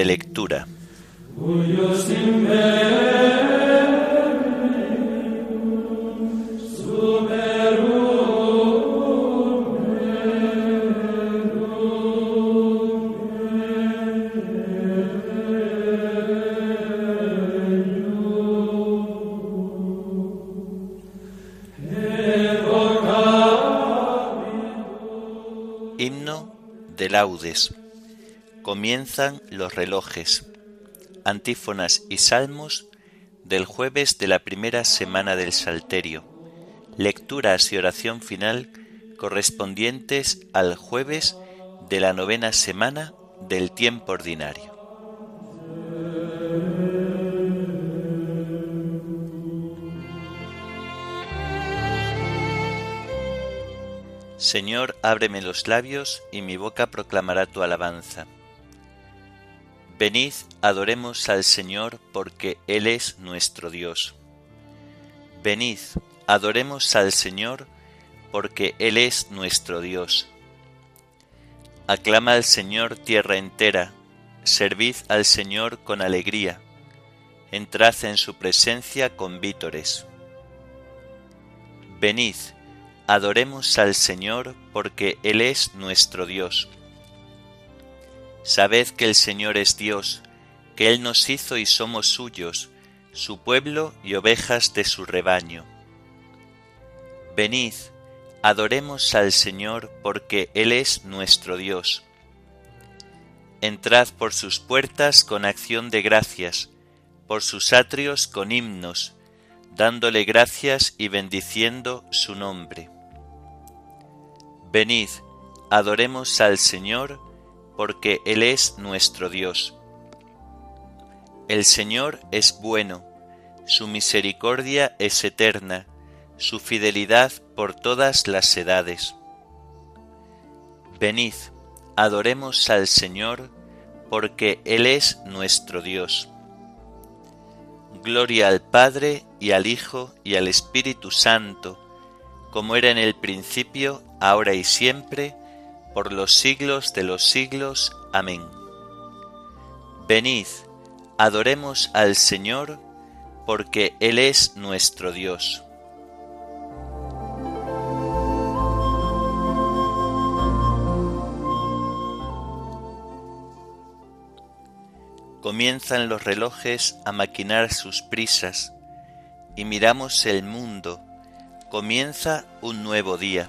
De lectura. Himno de laudes. Comienzan los relojes. Antífonas y salmos del jueves de la primera semana del Salterio. Lecturas y oración final correspondientes al jueves de la novena semana del tiempo ordinario. Señor, ábreme los labios y mi boca proclamará tu alabanza. Venid, adoremos al Señor porque Él es nuestro Dios. Venid, adoremos al Señor porque Él es nuestro Dios. Aclama al Señor tierra entera, servid al Señor con alegría, entrad en su presencia con vítores. Venid, adoremos al Señor porque Él es nuestro Dios. Sabed que el Señor es Dios, que Él nos hizo y somos suyos, su pueblo y ovejas de su rebaño. Venid, adoremos al Señor porque Él es nuestro Dios. Entrad por sus puertas con acción de gracias, por sus atrios con himnos, dándole gracias y bendiciendo su nombre. Venid, adoremos al Señor, porque Él es nuestro Dios. El Señor es bueno, su misericordia es eterna, su fidelidad por todas las edades. Venid, adoremos al Señor, porque Él es nuestro Dios. Gloria al Padre y al Hijo y al Espíritu Santo, como era en el principio, ahora y siempre, por los siglos de los siglos. Amén. Venid, adoremos al Señor, porque Él es nuestro Dios. Comienzan los relojes a maquinar sus prisas, y miramos el mundo, comienza un nuevo día.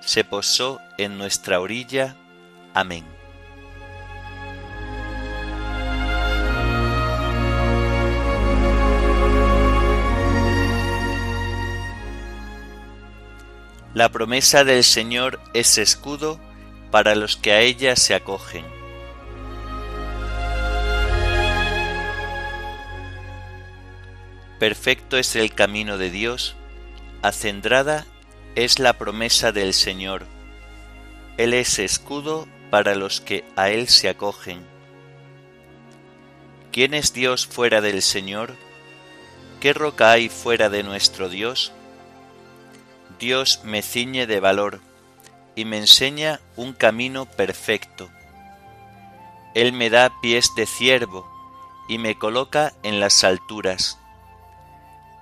se posó en nuestra orilla. Amén. La promesa del Señor es escudo para los que a ella se acogen. Perfecto es el camino de Dios, acendrada es la promesa del Señor. Él es escudo para los que a Él se acogen. ¿Quién es Dios fuera del Señor? ¿Qué roca hay fuera de nuestro Dios? Dios me ciñe de valor y me enseña un camino perfecto. Él me da pies de ciervo y me coloca en las alturas.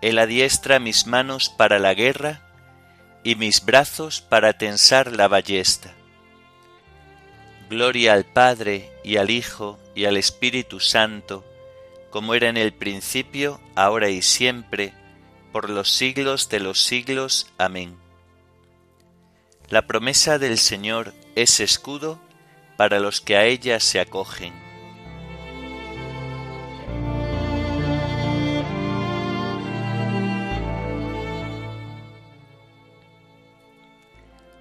Él adiestra mis manos para la guerra y mis brazos para tensar la ballesta. Gloria al Padre y al Hijo y al Espíritu Santo, como era en el principio, ahora y siempre, por los siglos de los siglos. Amén. La promesa del Señor es escudo para los que a ella se acogen.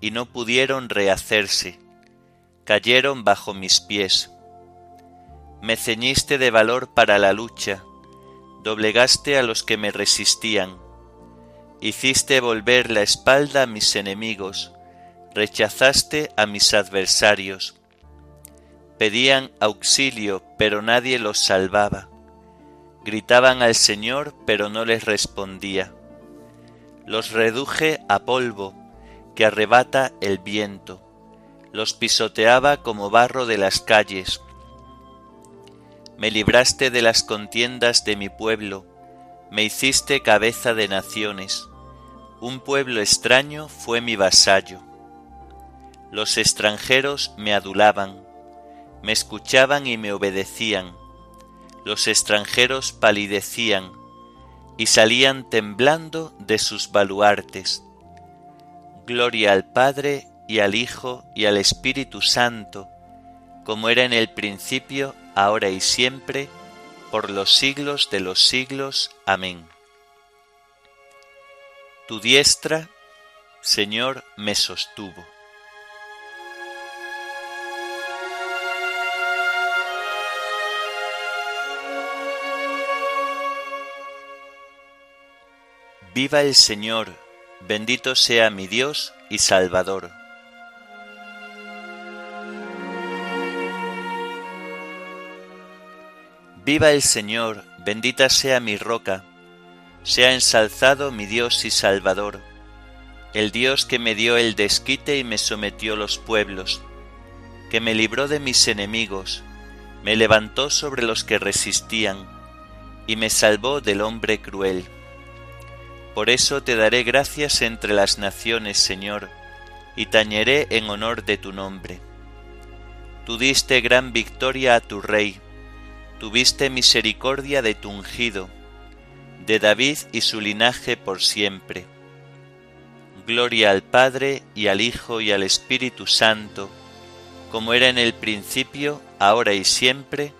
y no pudieron rehacerse, cayeron bajo mis pies. Me ceñiste de valor para la lucha, doblegaste a los que me resistían, hiciste volver la espalda a mis enemigos, rechazaste a mis adversarios. Pedían auxilio, pero nadie los salvaba. Gritaban al Señor, pero no les respondía. Los reduje a polvo, que arrebata el viento. Los pisoteaba como barro de las calles. Me libraste de las contiendas de mi pueblo, me hiciste cabeza de naciones. Un pueblo extraño fue mi vasallo. Los extranjeros me adulaban, me escuchaban y me obedecían. Los extranjeros palidecían y salían temblando de sus baluartes. Gloria al Padre y al Hijo y al Espíritu Santo, como era en el principio, ahora y siempre, por los siglos de los siglos. Amén. Tu diestra, Señor, me sostuvo. Viva el Señor, bendito sea mi Dios y Salvador. Viva el Señor, bendita sea mi roca, sea ensalzado mi Dios y Salvador, el Dios que me dio el desquite y me sometió los pueblos, que me libró de mis enemigos, me levantó sobre los que resistían, y me salvó del hombre cruel. Por eso te daré gracias entre las naciones, Señor, y tañeré en honor de tu nombre. Tú diste gran victoria a tu rey, tuviste misericordia de tu ungido, de David y su linaje por siempre. Gloria al Padre y al Hijo y al Espíritu Santo, como era en el principio, ahora y siempre,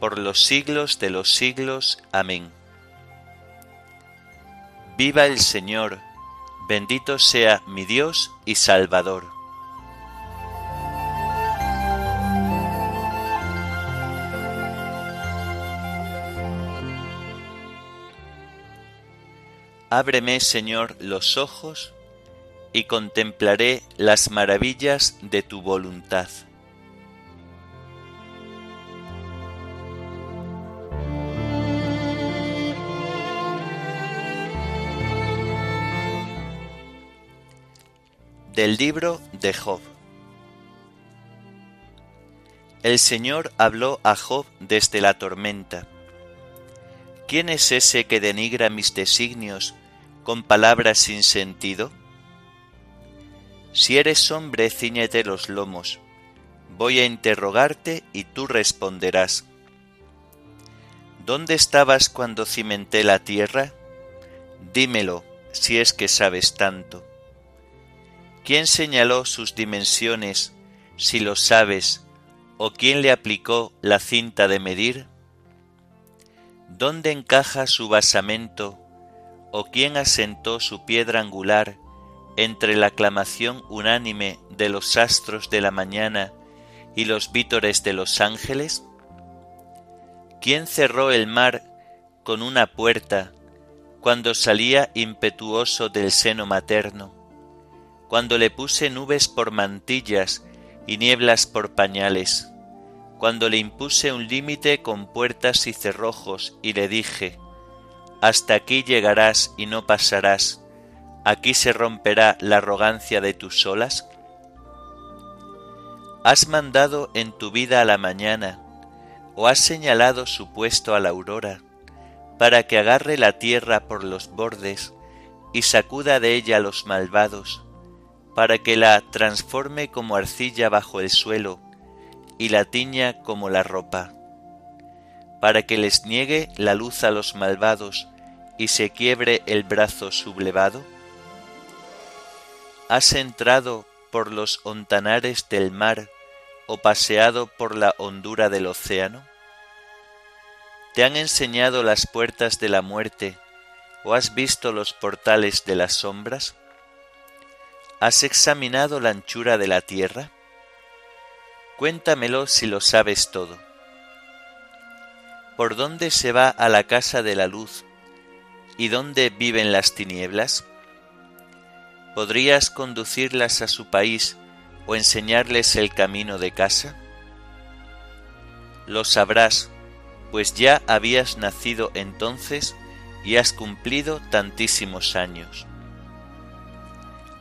por los siglos de los siglos. Amén. Viva el Señor, bendito sea mi Dios y Salvador. Ábreme, Señor, los ojos y contemplaré las maravillas de tu voluntad. Del libro de Job. El Señor habló a Job desde la tormenta. ¿Quién es ese que denigra mis designios con palabras sin sentido? Si eres hombre, ciñete los lomos. Voy a interrogarte y tú responderás. ¿Dónde estabas cuando cimenté la tierra? Dímelo, si es que sabes tanto. ¿Quién señaló sus dimensiones, si lo sabes, o quién le aplicó la cinta de medir? ¿Dónde encaja su basamento, o quién asentó su piedra angular entre la aclamación unánime de los astros de la mañana y los vítores de los ángeles? ¿Quién cerró el mar con una puerta cuando salía impetuoso del seno materno? Cuando le puse nubes por mantillas y nieblas por pañales, cuando le impuse un límite con puertas y cerrojos y le dije, hasta aquí llegarás y no pasarás, aquí se romperá la arrogancia de tus olas? ¿Has mandado en tu vida a la mañana, o has señalado su puesto a la aurora, para que agarre la tierra por los bordes y sacuda de ella los malvados, para que la transforme como arcilla bajo el suelo y la tiña como la ropa. para que les niegue la luz a los malvados y se quiebre el brazo sublevado? ¿Has entrado por los ontanares del mar o paseado por la hondura del océano? ¿Te han enseñado las puertas de la muerte o has visto los portales de las sombras? ¿Has examinado la anchura de la tierra? Cuéntamelo si lo sabes todo. ¿Por dónde se va a la casa de la luz y dónde viven las tinieblas? ¿Podrías conducirlas a su país o enseñarles el camino de casa? Lo sabrás, pues ya habías nacido entonces y has cumplido tantísimos años.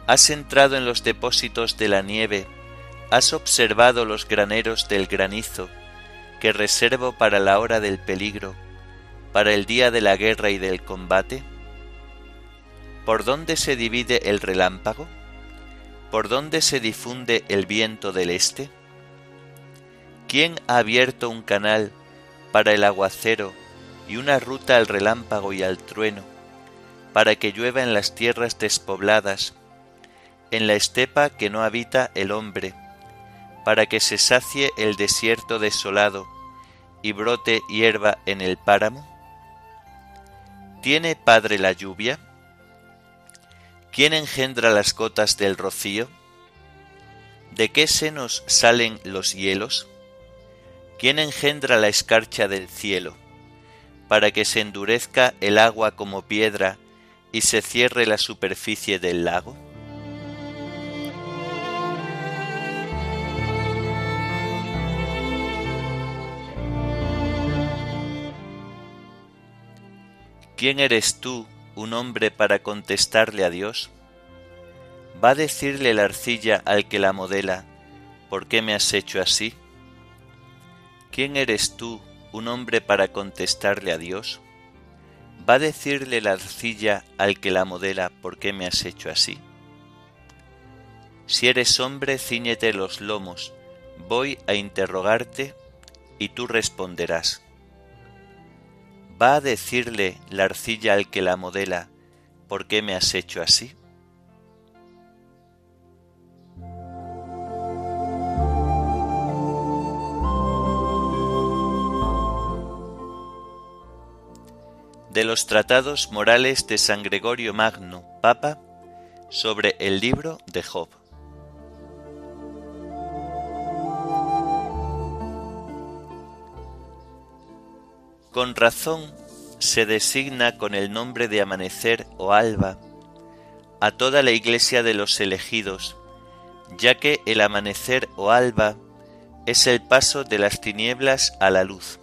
Has entrado en los depósitos de la nieve, has observado los graneros del granizo, que reservo para la hora del peligro, para el día de la guerra y del combate. ¿Por dónde se divide el relámpago? ¿Por dónde se difunde el viento del este? ¿Quién ha abierto un canal para el aguacero y una ruta al relámpago y al trueno, para que llueva en las tierras despobladas, en la estepa que no habita el hombre, para que se sacie el desierto desolado y brote hierba en el páramo? ¿Tiene Padre la lluvia? ¿Quién engendra las gotas del rocío? ¿De qué senos salen los hielos? ¿Quién engendra la escarcha del cielo, para que se endurezca el agua como piedra y se cierre la superficie del lago? ¿Quién eres tú, un hombre para contestarle a Dios? ¿Va a decirle la arcilla al que la modela, ¿por qué me has hecho así? ¿Quién eres tú, un hombre para contestarle a Dios? ¿Va a decirle la arcilla al que la modela, ¿por qué me has hecho así? Si eres hombre, ciñete los lomos, voy a interrogarte y tú responderás. ¿Va a decirle la arcilla al que la modela, ¿por qué me has hecho así? De los tratados morales de San Gregorio Magno, Papa, sobre el libro de Job. Con razón se designa con el nombre de amanecer o alba a toda la iglesia de los elegidos, ya que el amanecer o alba es el paso de las tinieblas a la luz.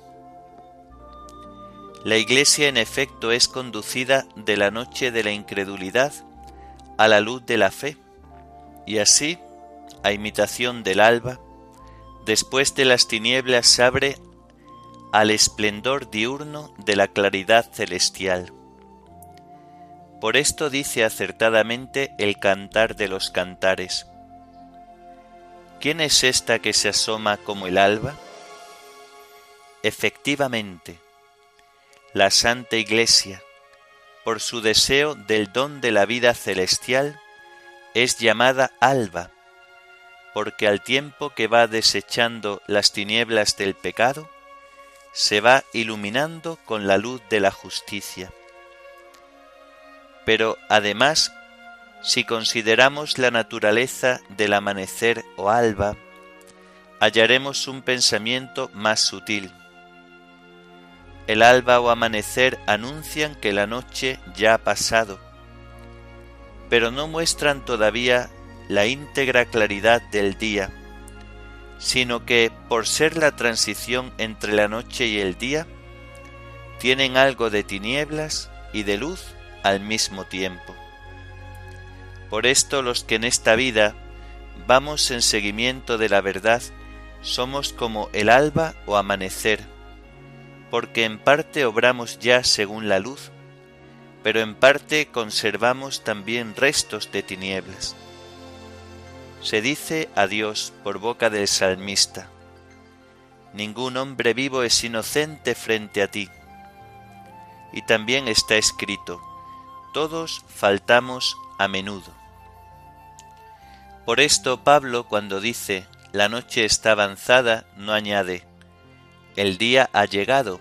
La iglesia en efecto es conducida de la noche de la incredulidad a la luz de la fe, y así, a imitación del alba, después de las tinieblas se abre al esplendor diurno de la claridad celestial. Por esto dice acertadamente el cantar de los cantares. ¿Quién es esta que se asoma como el alba? Efectivamente, la Santa Iglesia, por su deseo del don de la vida celestial, es llamada alba, porque al tiempo que va desechando las tinieblas del pecado, se va iluminando con la luz de la justicia. Pero además, si consideramos la naturaleza del amanecer o alba, hallaremos un pensamiento más sutil. El alba o amanecer anuncian que la noche ya ha pasado, pero no muestran todavía la íntegra claridad del día sino que, por ser la transición entre la noche y el día, tienen algo de tinieblas y de luz al mismo tiempo. Por esto los que en esta vida vamos en seguimiento de la verdad somos como el alba o amanecer, porque en parte obramos ya según la luz, pero en parte conservamos también restos de tinieblas se dice a Dios por boca del salmista, ningún hombre vivo es inocente frente a ti. Y también está escrito, todos faltamos a menudo. Por esto Pablo cuando dice, la noche está avanzada, no añade, el día ha llegado,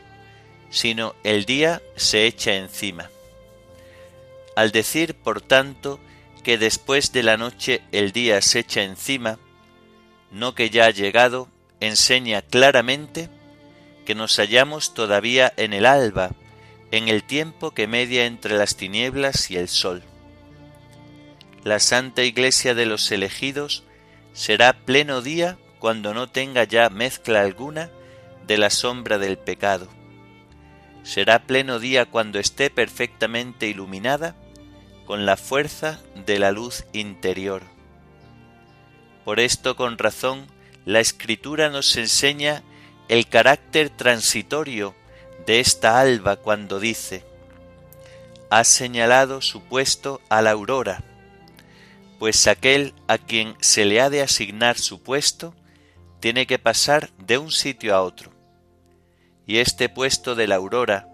sino el día se echa encima. Al decir, por tanto, que después de la noche el día se echa encima, no que ya ha llegado, enseña claramente que nos hallamos todavía en el alba, en el tiempo que media entre las tinieblas y el sol. La Santa Iglesia de los elegidos será pleno día cuando no tenga ya mezcla alguna de la sombra del pecado. Será pleno día cuando esté perfectamente iluminada con la fuerza de la luz interior. Por esto con razón la Escritura nos enseña el carácter transitorio de esta alba cuando dice, ha señalado su puesto a la aurora, pues aquel a quien se le ha de asignar su puesto tiene que pasar de un sitio a otro. Y este puesto de la aurora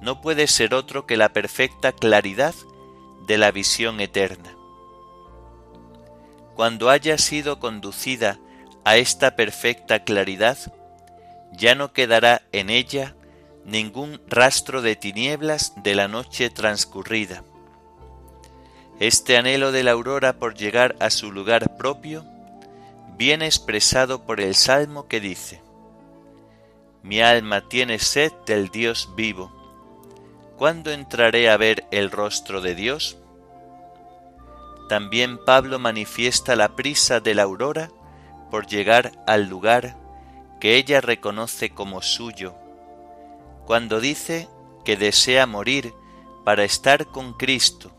no puede ser otro que la perfecta claridad de la visión eterna. Cuando haya sido conducida a esta perfecta claridad, ya no quedará en ella ningún rastro de tinieblas de la noche transcurrida. Este anhelo de la aurora por llegar a su lugar propio viene expresado por el Salmo que dice, Mi alma tiene sed del Dios vivo. ¿Cuándo entraré a ver el rostro de Dios? También Pablo manifiesta la prisa de la aurora por llegar al lugar que ella reconoce como suyo, cuando dice que desea morir para estar con Cristo.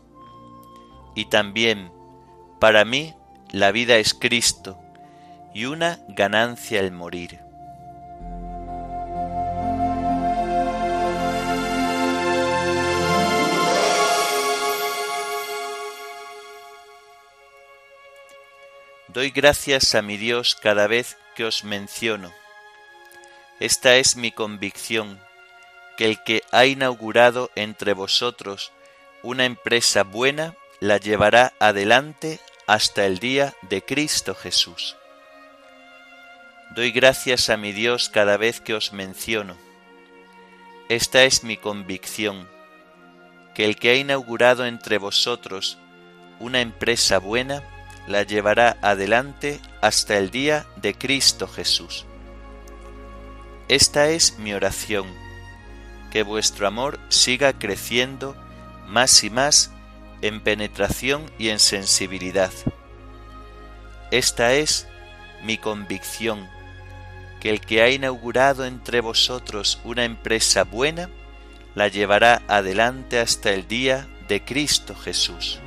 Y también, para mí, la vida es Cristo, y una ganancia el morir. Doy gracias a mi Dios cada vez que os menciono. Esta es mi convicción, que el que ha inaugurado entre vosotros una empresa buena la llevará adelante hasta el día de Cristo Jesús. Doy gracias a mi Dios cada vez que os menciono. Esta es mi convicción, que el que ha inaugurado entre vosotros una empresa buena, la llevará adelante hasta el día de Cristo Jesús. Esta es mi oración, que vuestro amor siga creciendo más y más en penetración y en sensibilidad. Esta es mi convicción, que el que ha inaugurado entre vosotros una empresa buena, la llevará adelante hasta el día de Cristo Jesús.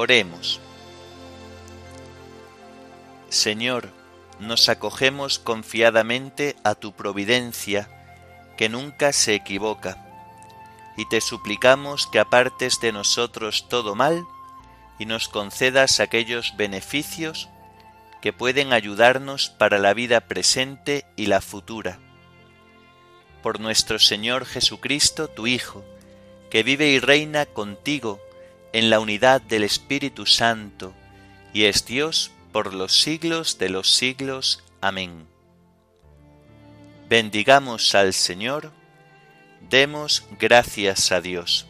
Oremos. Señor, nos acogemos confiadamente a tu providencia, que nunca se equivoca, y te suplicamos que apartes de nosotros todo mal y nos concedas aquellos beneficios que pueden ayudarnos para la vida presente y la futura. Por nuestro Señor Jesucristo, tu Hijo, que vive y reina contigo en la unidad del Espíritu Santo, y es Dios por los siglos de los siglos. Amén. Bendigamos al Señor, demos gracias a Dios.